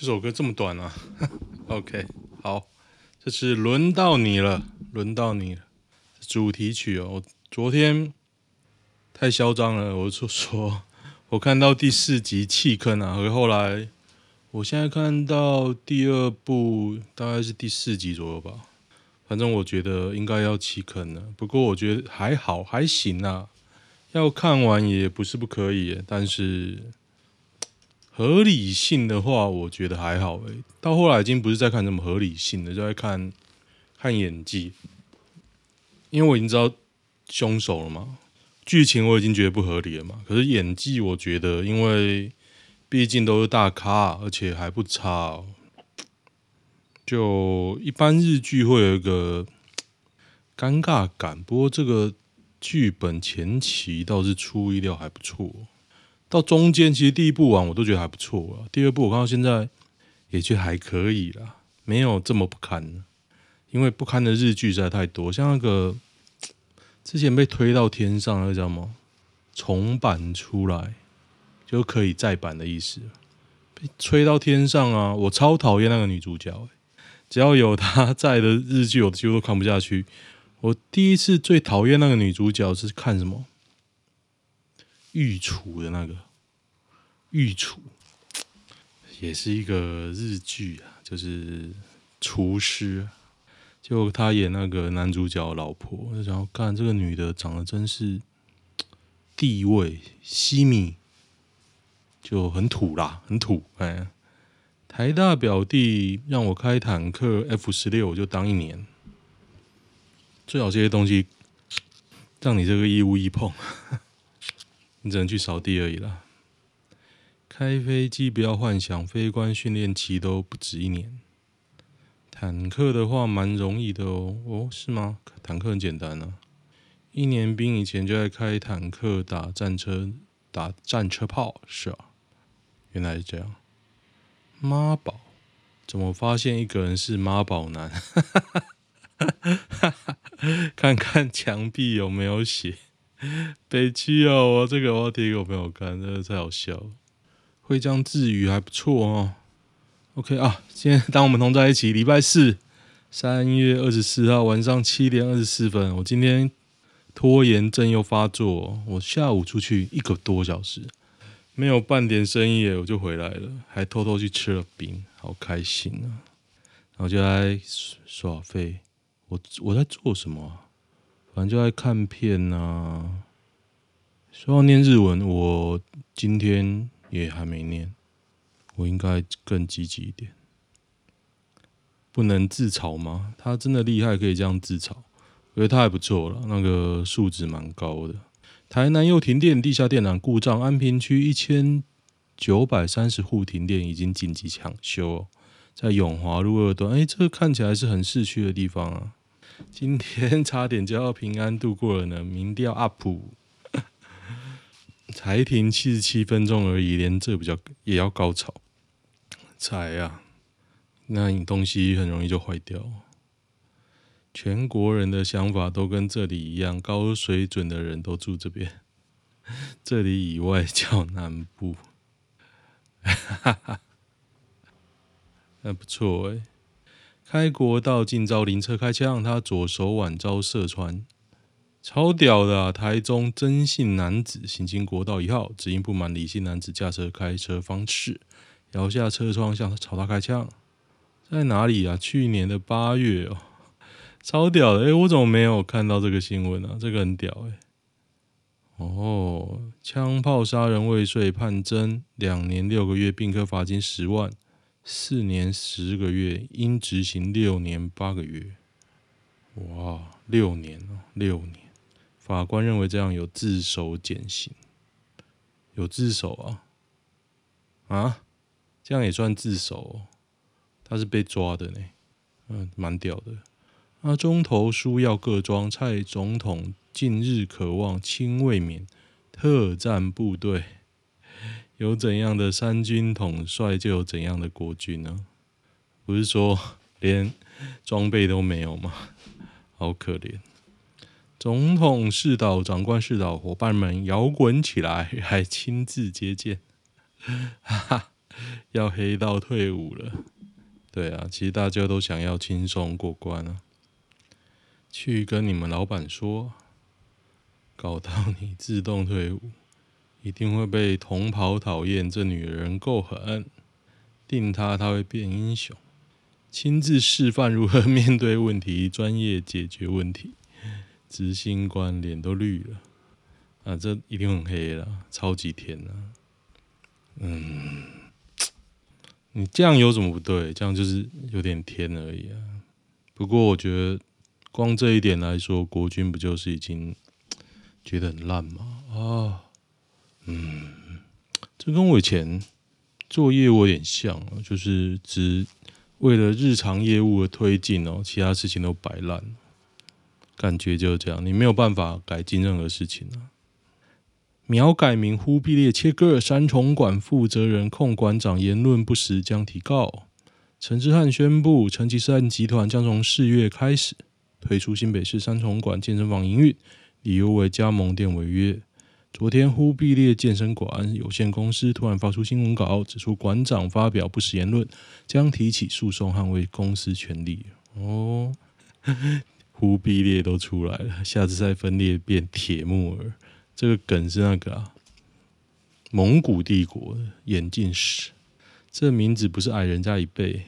这首歌这么短啊？OK，好，这是轮到你了，轮到你了，主题曲哦。昨天太嚣张了，我就说，我看到第四集弃坑啊，而后来，我现在看到第二部，大概是第四集左右吧。反正我觉得应该要弃坑了，不过我觉得还好，还行啊。要看完也不是不可以，但是合理性的话，我觉得还好诶。到后来已经不是在看什么合理性的，就在看看演技，因为我已经知道凶手了嘛，剧情我已经觉得不合理了嘛。可是演技，我觉得因为毕竟都是大咖，而且还不差哦。就一般日剧会有一个尴尬感，不过这个。剧本前期倒是出意料还不错，到中间其实第一部完我都觉得还不错啊，第二部我看到现在也就还可以啦，没有这么不堪。因为不堪的日剧实在太多，像那个之前被推到天上那个叫什么重版出来就可以再版的意思，被吹到天上啊！我超讨厌那个女主角，只要有她在的日剧我几乎都看不下去。我第一次最讨厌那个女主角是看什么？御厨的那个御厨，也是一个日剧啊，就是厨师。就他演那个男主角老婆，然后看这个女的长得真是地位西米，就很土啦，很土。哎，台大表弟让我开坦克 F 十六，我就当一年。最好这些东西让你这个一物一碰，你只能去扫地而已啦。开飞机不要幻想，飞官训练期都不止一年。坦克的话蛮容易的哦，哦是吗？坦克很简单呢、啊，一年兵以前就在开坦克打战车，打战车炮，是啊，原来是这样。妈宝，怎么发现一个人是妈宝男？看看墙壁有没有写，北七哦，我这个我要贴给我朋友看，这个太好笑了。会讲日语还不错哦。OK 啊，今天当我们同在一起，礼拜四，三月二十四号晚上七点二十四分。我今天拖延症又发作，我下午出去一个多小时，没有半点生意，我就回来了，还偷偷去吃了冰，好开心啊！然后就来耍费。我我在做什么？反正就在看片呐、啊。说要念日文，我今天也还没念。我应该更积极一点。不能自嘲吗？他真的厉害，可以这样自嘲。我觉得他还不错了，那个素质蛮高的。台南又停电，地下电缆故障，安平区一千九百三十户停电，已经紧急抢修。在永华路二段，哎，这个看起来是很市区的地方啊。今天差点就要平安度过了呢，民调 up，才 停七十七分钟而已，连这比较也要高潮，才啊，那你东西很容易就坏掉。全国人的想法都跟这里一样，高水准的人都住这边，这里以外叫南部，哈哈，那不错哎。开国道近遭灵车开枪，他左手腕遭射穿，超屌的啊！台中曾姓男子行经国道一号，只因不满李姓男子驾车开车方式，摇下车窗向他朝他开枪。在哪里啊？去年的八月哦，超屌的！诶、我怎么没有看到这个新闻啊？这个很屌诶、哦，枪炮杀人未遂，判侦两年六个月，并科罚金十万。四年十个月，应执行六年八个月。哇，六年哦，六年！法官认为这样有自首减刑，有自首啊？啊？这样也算自首哦？他是被抓的呢，嗯，蛮屌的。啊，中投书要各庄，蔡总统近日渴望亲卫冕特战部队。有怎样的三军统帅，就有怎样的国军呢？不是说连装备都没有吗？好可怜！总统视导、长官视导，伙伴们摇滚起来，还亲自接见，哈哈！要黑到退伍了。对啊，其实大家都想要轻松过关啊。去跟你们老板说，搞到你自动退伍，一定会被同袍讨厌。这女人够狠，定她，她会变英雄，亲自示范如何面对问题，专业解决问题。执行官脸都绿了，啊，这一定很黑了，超级甜啊！嗯，你这样有什么不对？这样就是有点甜而已啊。不过我觉得，光这一点来说，国军不就是已经觉得很烂吗？啊，嗯，这跟我以前做业务有点像，就是只为了日常业务的推进哦，其他事情都摆烂。感觉就是这样，你没有办法改进任何事情啊。苗改名忽必烈切割，三重馆负责人控馆长言论不实将提告。陈之汉宣布，成吉思汗集团将从四月开始退出新北市三重馆健身房营运，理由为加盟店违约。昨天，忽必烈健身馆有限公司突然发出新闻稿，指出馆长发表不实言论，将提起诉讼捍卫公司权利。哦。忽必烈都出来了，下次再分裂变铁木儿，这个梗是那个啊，蒙古帝国的演进史，这名字不是矮人家一辈，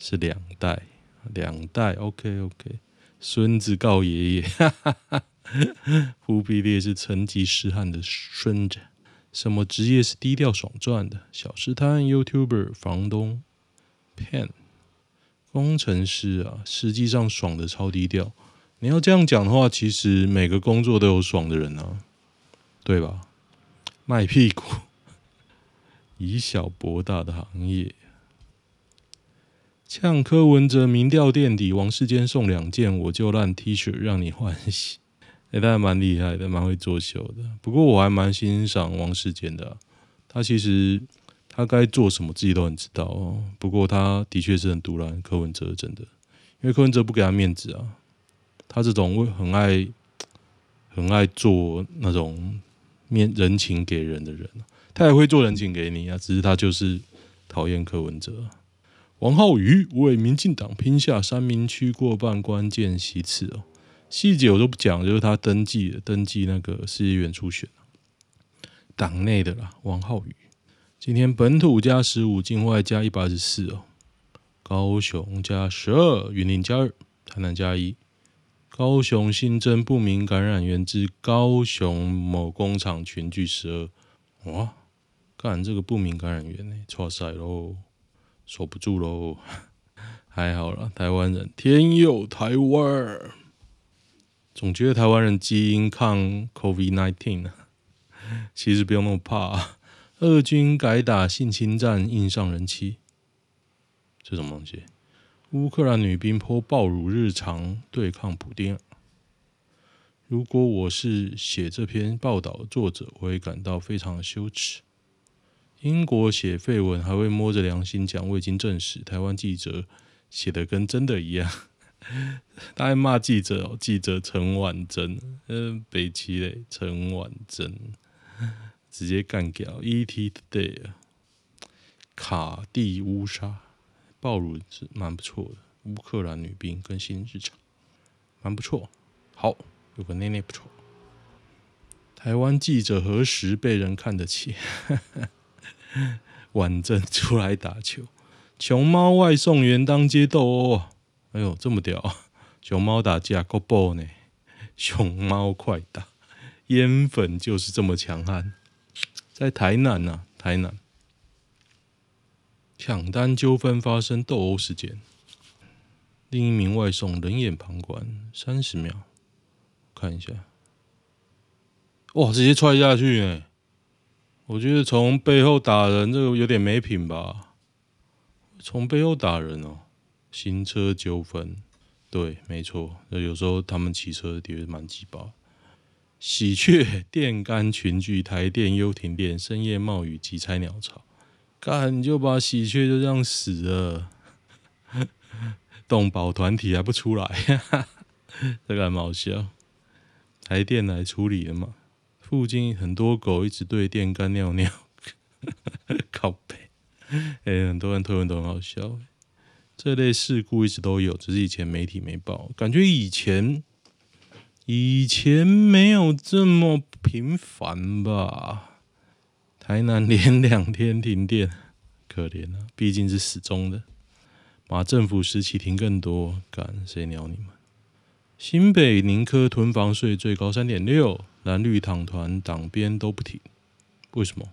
是两代，两代。OK OK，孙子告爷爷，哈哈哈。忽必烈是成吉思汗的孙子，什么职业是低调爽赚的？小吃摊、YouTuber、房东、Pen。工程师啊，实际上爽的超低调。你要这样讲的话，其实每个工作都有爽的人啊，对吧？卖屁股，以小博大的行业。呛柯文哲民调垫底，王世坚送两件我就烂 T 恤让你欢喜。哎、他还蛮厉害的，蛮会作秀的。不过我还蛮欣赏王世坚的、他其实。他该做什么自己都很知道哦。不过他的确是很独揽柯文哲，真的，因为柯文哲不给他面子啊。他这种会很爱、很爱做那种面人情给人的人，他也会做人情给你啊。只是他就是讨厌柯文哲。王浩宇为民进党拼下三民区过半关键席次哦，细节我都不讲，就是他登记了，登记那个市议员初选，党内的啦，王浩宇。今天本土加十五，境外加一百二十四哦。高雄加十二，云林加二，台南加一。高雄新增不明感染源之高雄某工厂群聚十二。哇，干这个不明感染源呢？错赛喽，守不住喽。还好啦，台湾人天佑台湾。总觉得台湾人基因抗 COVID-19 呢，其实不用那么怕啊。俄军改打性侵战，硬上人妻，这什么东西？乌克兰女兵泼爆乳日常对抗普丁。如果我是写这篇报道的作者，我会感到非常的羞耻。英国写废文还会摸着良心讲，未经证实。台湾记者写的跟真的一样，他还骂记者哦，记者陈婉珍，嗯，北齐嘞，陈婉珍。直接干掉 ET Today 啊！卡蒂乌莎爆乳是蛮不错的，乌克兰女兵更新日常，蛮不错。好，有个内内不错。台湾记者何时被人看得起？婉珍出来打球，熊猫外送员当街斗殴，哎呦，这么屌！熊猫打架够爆呢！熊猫快打，烟粉就是这么强悍。在台南呐、啊，台南抢单纠纷发生斗殴事件，另一名外送冷眼旁观三十秒，看一下，哇，直接踹下去哎！我觉得从背后打人这个有点没品吧？从背后打人哦，行车纠纷，对，没错，有时候他们骑车的确蛮鸡巴。喜鹊电杆群聚，台电又停电，深夜冒雨急拆鸟巢，干你就把喜鹊就这样死了，动保团体还不出来，这个还蛮好笑。台电来处理了嘛？附近很多狗一直对电杆尿尿，靠背。哎、欸，很多人推文都很好笑。这类事故一直都有，只是以前媒体没报。感觉以前以前没有这么频繁吧？台南连两天停电，可怜啊！毕竟是死忠的。马政府时期停更多，敢谁鸟你们？新北宁科囤房税最高三点六，蓝绿党团党鞭都不停，为什么？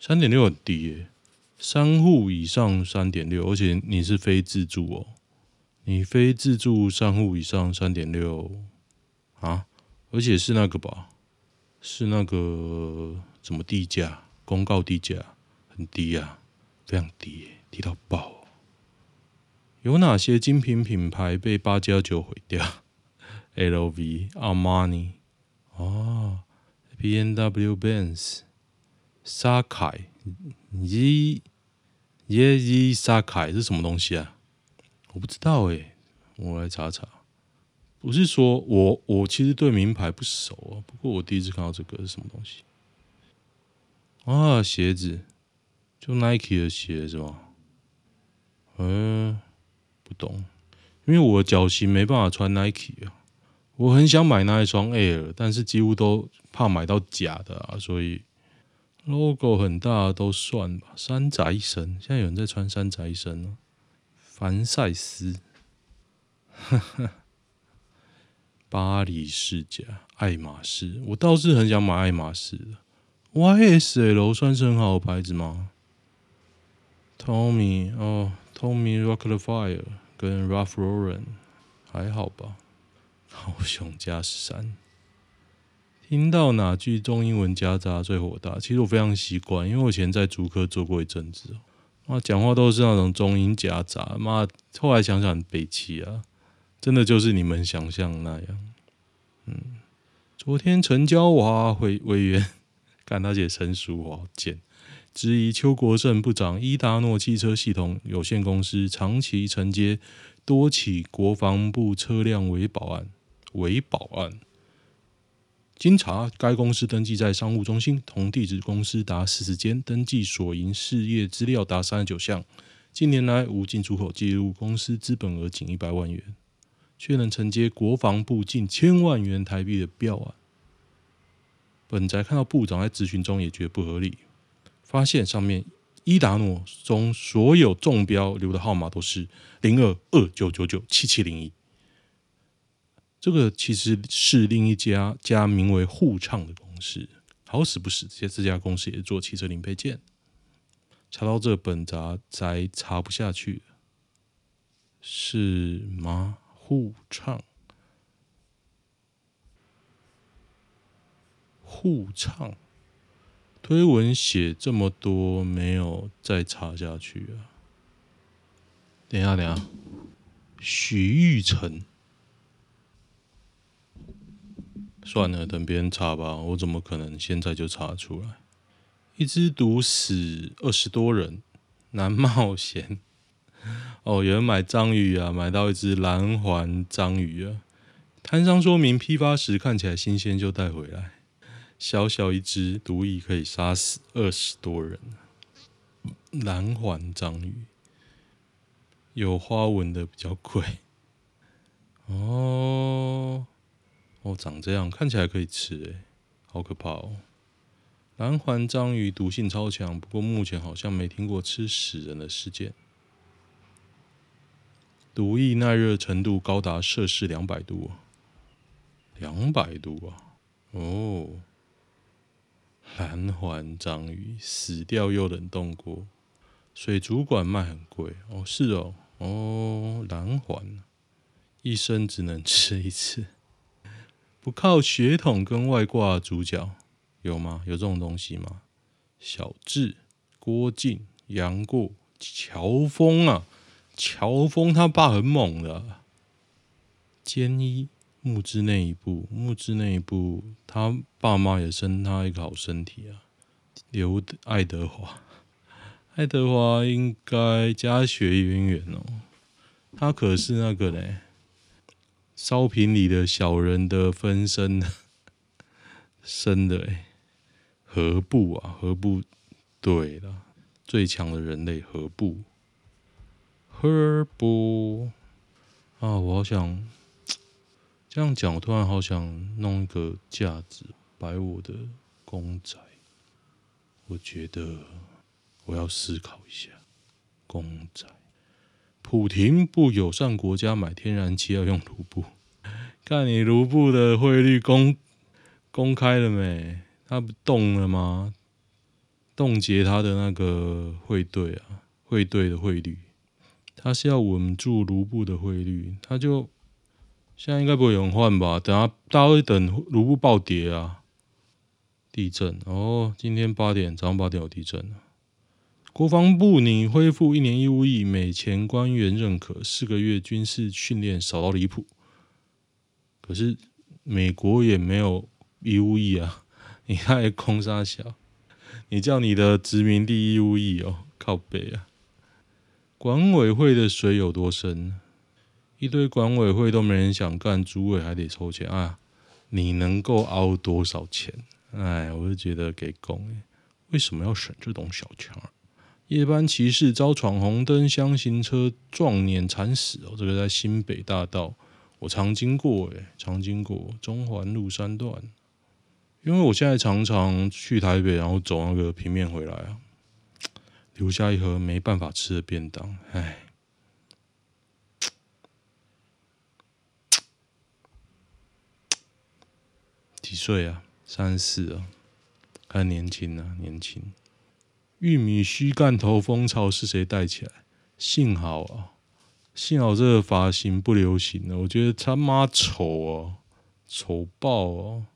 三点六很低耶、三户以上三点六，而且你是非自住哦，你非自住三户以上三点六啊，而且是那个吧，是那个什么地价公告地价很低啊，非常低，低到爆。有哪些精品品牌被八加九毁掉？LV、Armani 哦 B N W、Benz、沙凯、一。耶伊萨凯是什么东西啊？我不知道哎、我来查查。不是说我我其实对名牌不熟啊，不过我第一次看到这个是什么东西啊？鞋子，就 Nike 的鞋是吗？嗯，不懂，因为我脚型没办法穿 Nike 啊。我很想买那一双 Air，但是几乎都怕买到假的啊，所以。Logo 很大都算吧。山寨神，现在有人在穿山寨神呢。凡赛斯，巴黎世家，爱马仕，我倒是很想买爱马仕的。YSL 算是很好的牌子吗？Tommy 哦，Tommy Rockefeller 跟 Ralph Lauren 还好吧。高雄加十三。听到哪句中英文夹杂最火大？其实我非常习惯，因为我以前在竹科做过一阵子，啊，讲话都是那种中英夹杂，妈，后来想想很北七啊，真的就是你们想象那样。嗯，昨天陈椒华委委员 看他写陈淑华见，质疑邱国正部长伊达诺汽车系统有限公司长期承接多起国防部车辆维保案，维保案。经查，该公司登记在商务中心，同地址公司达四十间，登记所营事业资料达三十九项。近年来无进出口记录，公司资本额仅一百万元，却能承接国防部近千万元台币的标案。本宅看到部长在咨询中也觉得不合理，发现上面伊达诺中所有中标留的号码都是零二二九九九七七零一。这个其实是另一家家名为沪畅的公司，好死不死，这这家公司也做汽车零配件。查到这本杂宅查不下去，是吗？沪畅，沪畅，推文写这么多，没有再查下去啊？等一下，等一下，许玉成。算了，等别人查吧。我怎么可能现在就查出来？一只毒死二十多人，难冒险。哦，有人买章鱼啊，买到一只蓝环章鱼啊。摊商说明，批发时看起来新鲜就带回来。小小一只，毒液可以杀死二十多人。蓝环章鱼，有花纹的比较贵。哦。哦，长这样看起来可以吃诶，好可怕哦！蓝环章鱼毒性超强，不过目前好像没听过吃死人的事件。毒液耐热程度高达摄氏两百度，两百度啊！哦，蓝环章鱼死掉又冷冻过，水族馆卖很贵哦。是哦，哦，蓝环一生只能吃一次。不靠血统跟外挂主角有吗？有这种东西吗？小智、郭靖、杨过、乔峰啊，乔峰他爸很猛的、坚一木之内一部，木之内一部，他爸妈也生他一个好身体啊。刘爱德华，爱德华应该家学渊源哦，他可是那个嘞。烧瓶里的小人的分身，生的哎，何不啊？何不对了？最强的人类何不？何不？啊，我好想这样讲，我突然好想弄一个架子摆我的公仔。我觉得我要思考一下，公仔。普廷不友善国家买天然气要用卢布，看你卢布的汇率公公开了没？他不动了吗？冻结他的那个汇兑啊，汇兑的汇率，他是要稳住卢布的汇率，他就现在应该不会有人换吧？等下大会等卢布暴跌啊！地震哦，今天八点早上八点有地震啊。国防部拟恢复一年义务役，美前官员认可四个月军事训练少到离谱。可是美国也没有义务役啊，你还空杀小？你叫你的殖民地义务役哦，靠北啊！管委会的水有多深？一堆管委会都没人想干，主委还得抽钱啊！你能够凹多少钱？哎，我就觉得给公，为什么要省这种小钱？夜班骑士遭闯红灯厢型车撞碾惨死哦！这个在新北大道，我常经过诶，常经过中环路三段。因为我现在常常去台北，然后走那个平面回来啊，留下一盒没办法吃的便当，唉。几岁啊？三十四啊，还年轻啊，年轻。玉米须干头风潮是谁带起来？幸好啊，幸好这个发型不流行了。我觉得他妈丑哦，丑爆哦！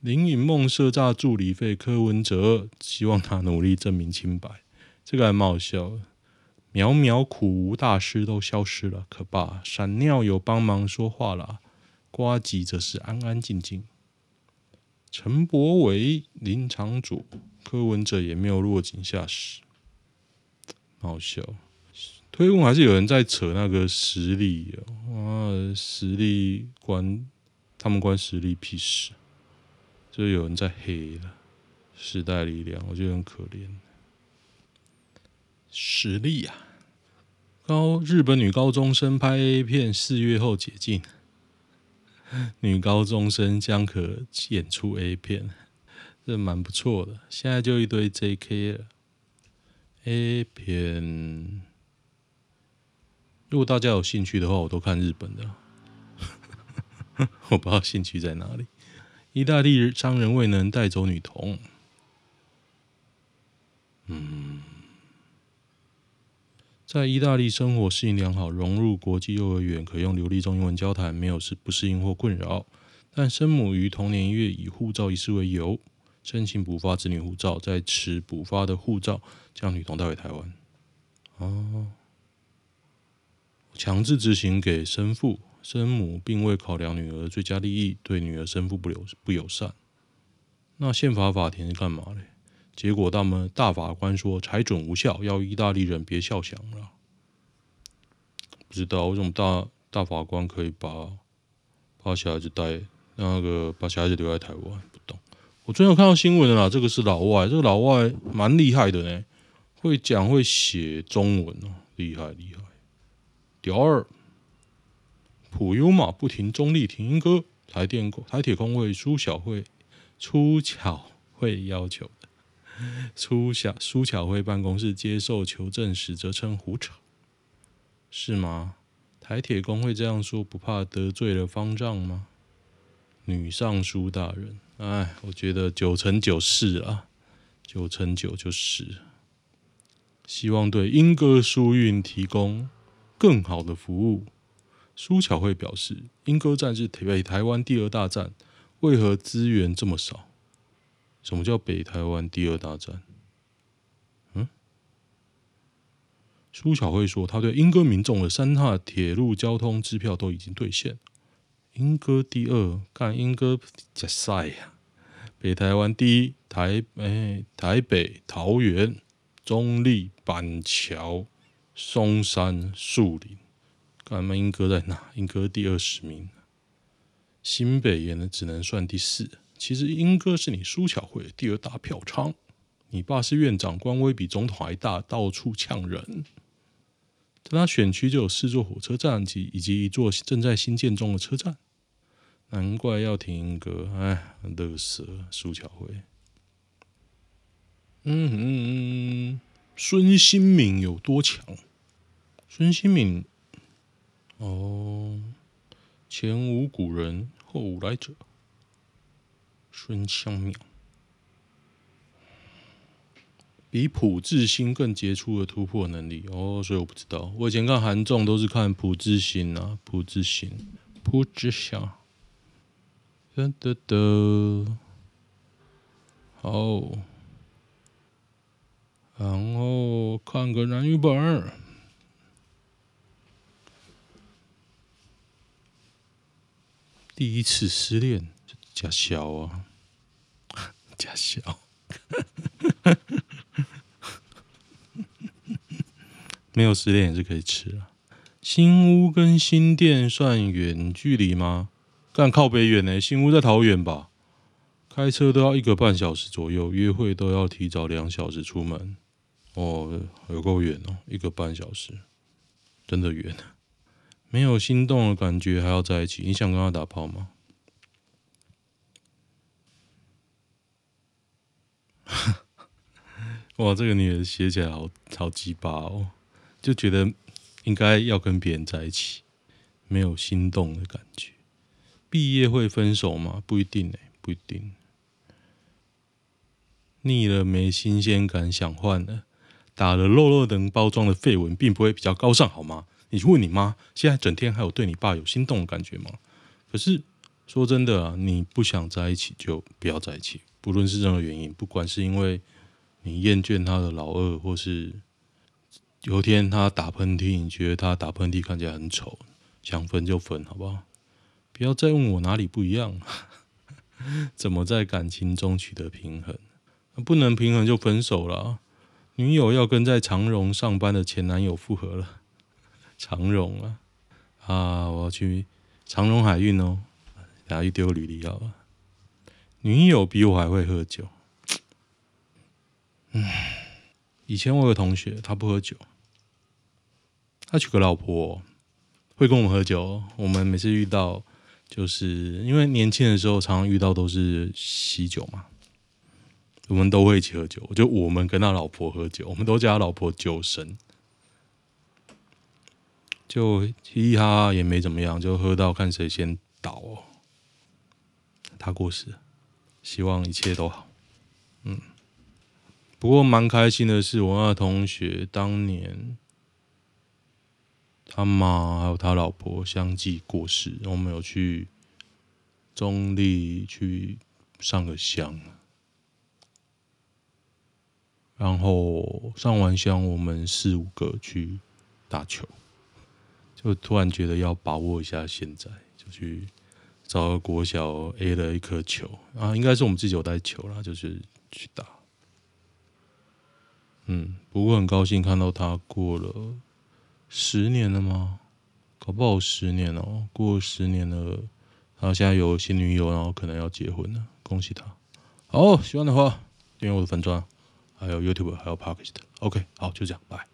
林允梦设诈助理费，柯文哲希望他努力证明清白。这个还蛮好笑的。苗苗苦无大师都消失了，可怕！闪尿有帮忙说话了，瓜吉则是安安静静。陈柏惟、林场主。柯文哲也没有落井下石，好笑。推文还是有人在扯那个实力啊，实力关他们关实力屁事，就有人在黑了。时代力量，我觉得很可怜。实力啊，高日本女高中生拍 A 片四月后解禁，女高中生将可演出 A 片。这蛮不错的，现在就一堆 JK 了。A 片，如果大家有兴趣的话，我都看日本的。我不知道兴趣在哪里。意大利商人未能带走女童。嗯，在意大利生活适应良好，融入国际幼儿园，可用流利中英文交谈，没有是不适应或困扰。但生母于同年一月以护照遗失为由。申请补发子女护照，在持补发的护照将女童带回台湾。哦，强制执行给生父、生母，并未考量女儿最佳利益，对女儿生父不友不友善。那宪法法庭是干嘛嘞？结果他们大法官说裁准无效，要意大利人别笑想了。不知道为什么大大法官可以把把小孩子带那个把小孩子留在台湾，我最近有看到新闻的啦，这个是老外，这个老外蛮厉害的呢，会讲会写中文哦，厉害厉害。第二，普悠玛不停中立停歌，台电台铁工会苏巧慧苏巧慧要求的，苏巧苏巧慧办公室接受求证时则称胡扯，是吗？台铁工会这样说，不怕得罪了方丈吗？女尚书大人。哎，我觉得九成九是啊，九成九就是。希望对莺歌疏运提供更好的服务。苏巧慧表示，莺歌站是北台湾第二大站，为何资源这么少？什么叫北台湾第二大站？嗯？苏巧慧说，他对莺歌民众的三大铁路交通支票都已经兑现。莺歌第二，干莺歌加赛呀！北台湾第一，台哎、台北、桃园、中坜、板桥、松山、树林，干嘛莺歌在哪？莺歌第二十名，新北也能只能算第四。其实莺歌是你苏巧慧第二大票仓，你爸是院长，官威比总统还大，到处呛人。在他选区就有四座火车站及以及一座正在新建中的车站，难怪要停格。哎，乐色苏巧慧。嗯嗯嗯，孙兴敏有多强？孙兴敏，哦，前无古人，后无来者。孙兴敏。比朴智星更杰出的突破能力哦，所以我不知道。我以前看韩综都是看朴智星啊，朴智星，朴智星。哒哒哒，好，然后看个男语本。第一次失恋，假笑啊，假笑。没有失恋也是可以吃啊。新屋跟新店算远距离吗？干靠北远呢、新屋在桃园吧？开车都要一个半小时左右，约会都要提早两小时出门。哦，有够远哦，一个半小时，真的远。没有心动的感觉还要在一起？你想跟他打炮吗？哇，这个女人写起来好好鸡巴哦。就觉得应该要跟别人在一起，没有心动的感觉。毕业会分手吗？不一定哎、不一定。腻了没新鲜感，想换了。打了肉肉等包装的废文，并不会比较高尚好吗？你去问你妈，现在整天还有对你爸有心动的感觉吗？可是说真的啊，你不想在一起就不要在一起，不论是任何原因，不管是因为你厌倦他的老二，或是。有一天他打喷嚏，你觉得他打喷嚏看起来很丑，想分就分，好不好？不要再问我哪里不一样，怎么在感情中取得平衡？不能平衡就分手了。女友要跟在长荣上班的前男友复合了，长荣啊啊！我要去长荣海运哦，等下去丢履历了。女友比我还会喝酒，嗯，以前我有个同学，他不喝酒。他娶个老婆，会跟我们喝酒。我们每次遇到，就是因为年轻的时候常常遇到都是喜酒嘛，我们都会一起喝酒。就我们跟他老婆喝酒，我们都叫他老婆酒神。就嘻嘻哈哈也没怎么样，就喝到看谁先倒哦。他过世，希望一切都好。嗯，不过蛮开心的是，我那同学当年。他妈还有他老婆相继过世，我们有去中立去上个香，然后上完香，我们四五个去打球，就突然觉得要把握一下现在，就去找个国小 A 了一颗球啊，应该是我们自己有带球啦，就是去打。嗯，不过很高兴看到他过了。十年了吗？搞不好十年哦，过十年了，然后现在有新女友，然后可能要结婚了，恭喜他。好，喜欢的话订阅我的粉钻，还有 YouTube，还有 Podcast。OK，好，就这样，拜。